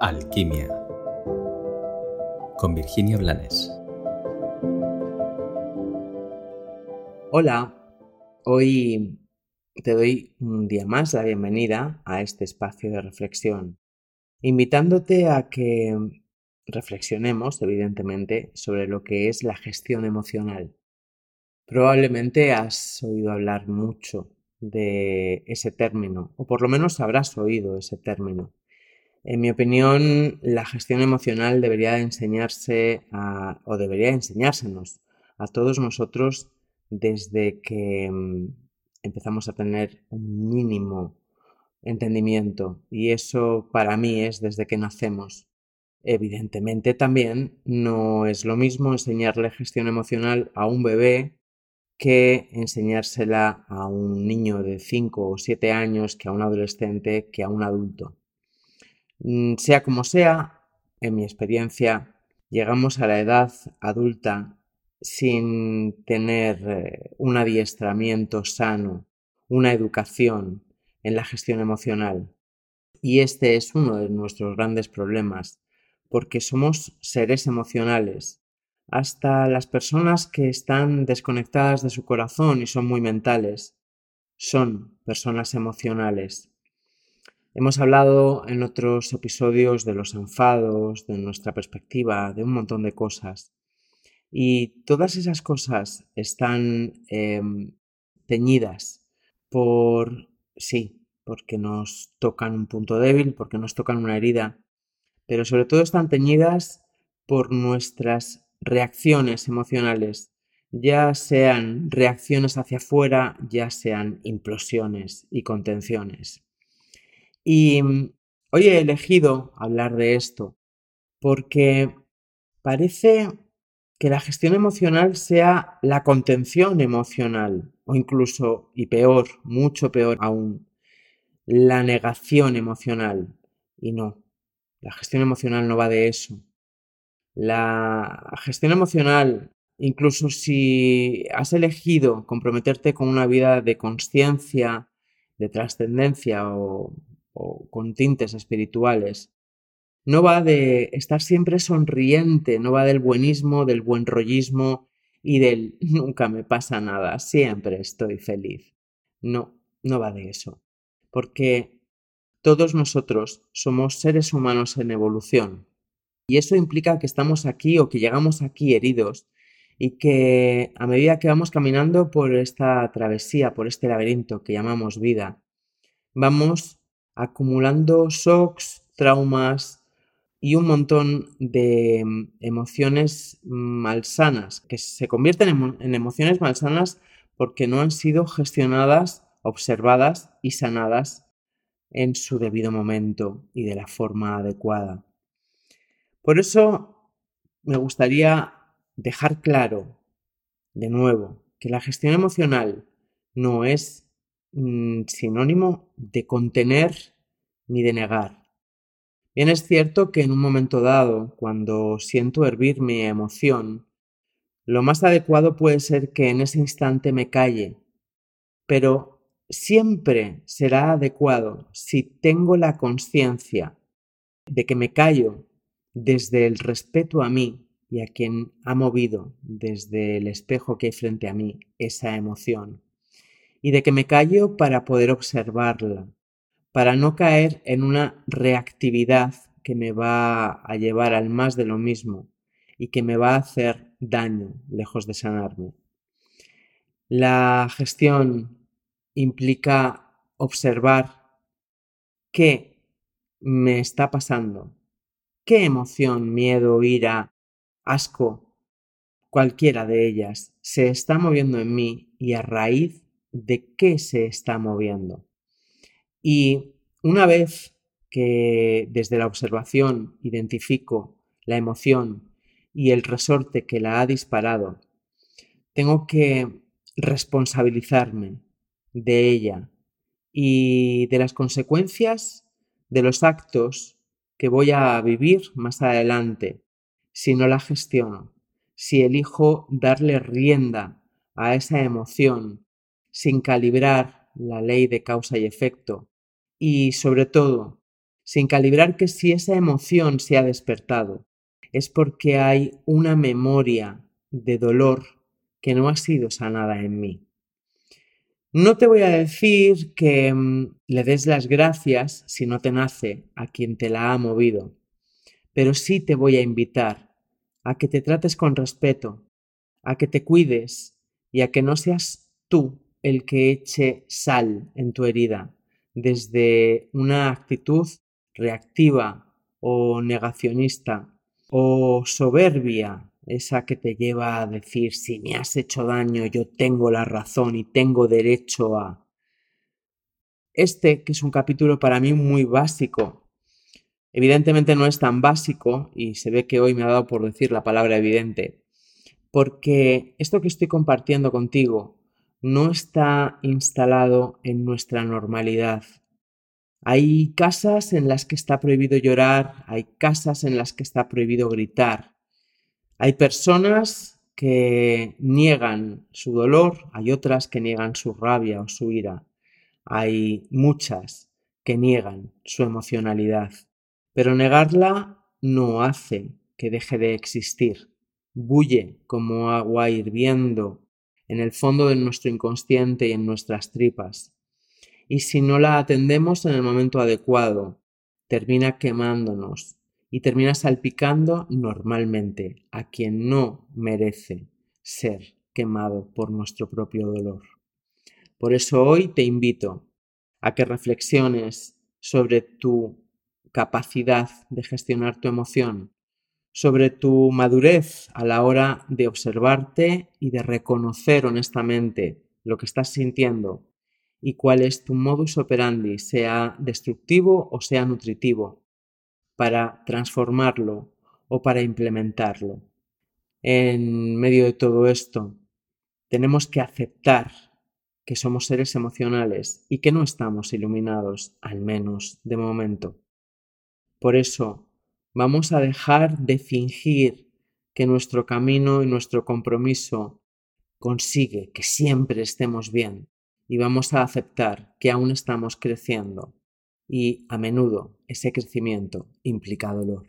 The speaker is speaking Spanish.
Alquimia con Virginia Blanes. Hola, hoy te doy un día más la bienvenida a este espacio de reflexión, invitándote a que reflexionemos, evidentemente, sobre lo que es la gestión emocional. Probablemente has oído hablar mucho de ese término, o por lo menos habrás oído ese término. En mi opinión, la gestión emocional debería enseñarse a, o debería enseñársenos a todos nosotros desde que mm, empezamos a tener un mínimo entendimiento y eso para mí es desde que nacemos. Evidentemente también no es lo mismo enseñarle gestión emocional a un bebé que enseñársela a un niño de 5 o 7 años, que a un adolescente, que a un adulto. Mm, sea como sea, en mi experiencia, llegamos a la edad adulta sin tener eh, un adiestramiento sano, una educación en la gestión emocional. Y este es uno de nuestros grandes problemas, porque somos seres emocionales. Hasta las personas que están desconectadas de su corazón y son muy mentales son personas emocionales. Hemos hablado en otros episodios de los enfados, de nuestra perspectiva, de un montón de cosas. Y todas esas cosas están em, teñidas por, sí, porque nos tocan un punto débil, porque nos tocan una herida, pero sobre todo están teñidas por nuestras reacciones emocionales, ya sean reacciones hacia afuera, ya sean implosiones y contenciones. Y mm, hoy he elegido hablar de esto porque parece que la gestión emocional sea la contención emocional o incluso, y peor, mucho peor aún, la negación emocional. Y no, la gestión emocional no va de eso. La gestión emocional, incluso si has elegido comprometerte con una vida de conciencia, de trascendencia o o con tintes espirituales. No va de estar siempre sonriente, no va del buenismo, del buen rollismo y del nunca me pasa nada, siempre estoy feliz. No, no va de eso. Porque todos nosotros somos seres humanos en evolución. Y eso implica que estamos aquí o que llegamos aquí heridos y que a medida que vamos caminando por esta travesía, por este laberinto que llamamos vida, vamos acumulando shocks, traumas y un montón de mm, emociones malsanas, que se convierten en, emociones malsanas porque no han sido gestionadas, observadas y sanadas en su debido momento y de la forma adecuada. Por eso me gustaría dejar claro, de nuevo, que la gestión emocional no es Mm, sinónimo de contener ni de negar. Bien es cierto que en un momento dado, cuando siento hervir mi emoción, lo más adecuado puede ser que en ese instante me calle, pero siempre será adecuado si tengo la conciencia de que me callo desde el respeto a mí y a quien ha movido desde el espejo que hay frente a mí esa emoción y de que me callo para poder observarla, para no caer en una reactividad que me va a llevar al más de lo mismo y que me va a hacer daño lejos de sanarme. La gestión implica observar qué me está pasando, qué emoción, miedo, ira, asco, cualquiera de ellas se está moviendo en mí y a raíz de qué se está moviendo. Y una vez que desde la observación identifico la emoción y el resorte que la ha disparado, tengo que responsabilizarme de ella y de las consecuencias de los actos que voy a vivir más adelante si no la gestiono, si elijo darle rienda a esa emoción sin calibrar la ley de causa y efecto y, sobre todo, sin calibrar que si esa emoción se ha despertado, es porque hay una memoria de dolor que no ha sido sanada en mí. No te voy a decir que mm, le des las gracias si no te nace a quien te la ha movido, pero sí te voy a invitar a que te trates con respeto, a que te cuides y a que no seas tú el que eche sal en tu herida desde una actitud reactiva o negacionista o soberbia esa que te lleva a decir si me has hecho daño yo tengo la razón y tengo derecho a... Este, que es un capítulo para mí muy básico, evidentemente no es tan básico y se ve que hoy me ha dado por decir la palabra evidente, porque esto que estoy compartiendo contigo no está instalado en nuestra normalidad. Hay casas en las que está prohibido llorar, hay casas en las que está prohibido gritar, hay personas que niegan su dolor, hay otras que niegan su rabia o su ira, hay muchas que niegan su emocionalidad, pero negarla no hace que deje de existir. Bulle como agua hirviendo en el fondo de nuestro inconsciente y en nuestras tripas. Y si no la atendemos en el momento adecuado, termina quemándonos, y termina salpicando normalmente a quien no merece ser quemado por nuestro propio dolor. Por eso hoy te invito a que reflexiones sobre tu capacidad de gestionar tu emoción, sobre tu madurez a la hora de observarte y de reconocer honestamente lo que estás sintiendo y cuál es tu modus operandi, sea destructivo o sea nutritivo, para transformarlo o para implementarlo. En medio de todo esto, tenemos que aceptar que somos seres emocionales y que no estamos iluminados, al menos de momento. Por eso, vamos a dejar de fingir que nuestro camino y nuestro compromiso consigue que siempre estemos bien y vamos a aceptar que aún estamos creciendo y a menudo ese crecimiento implica dolor.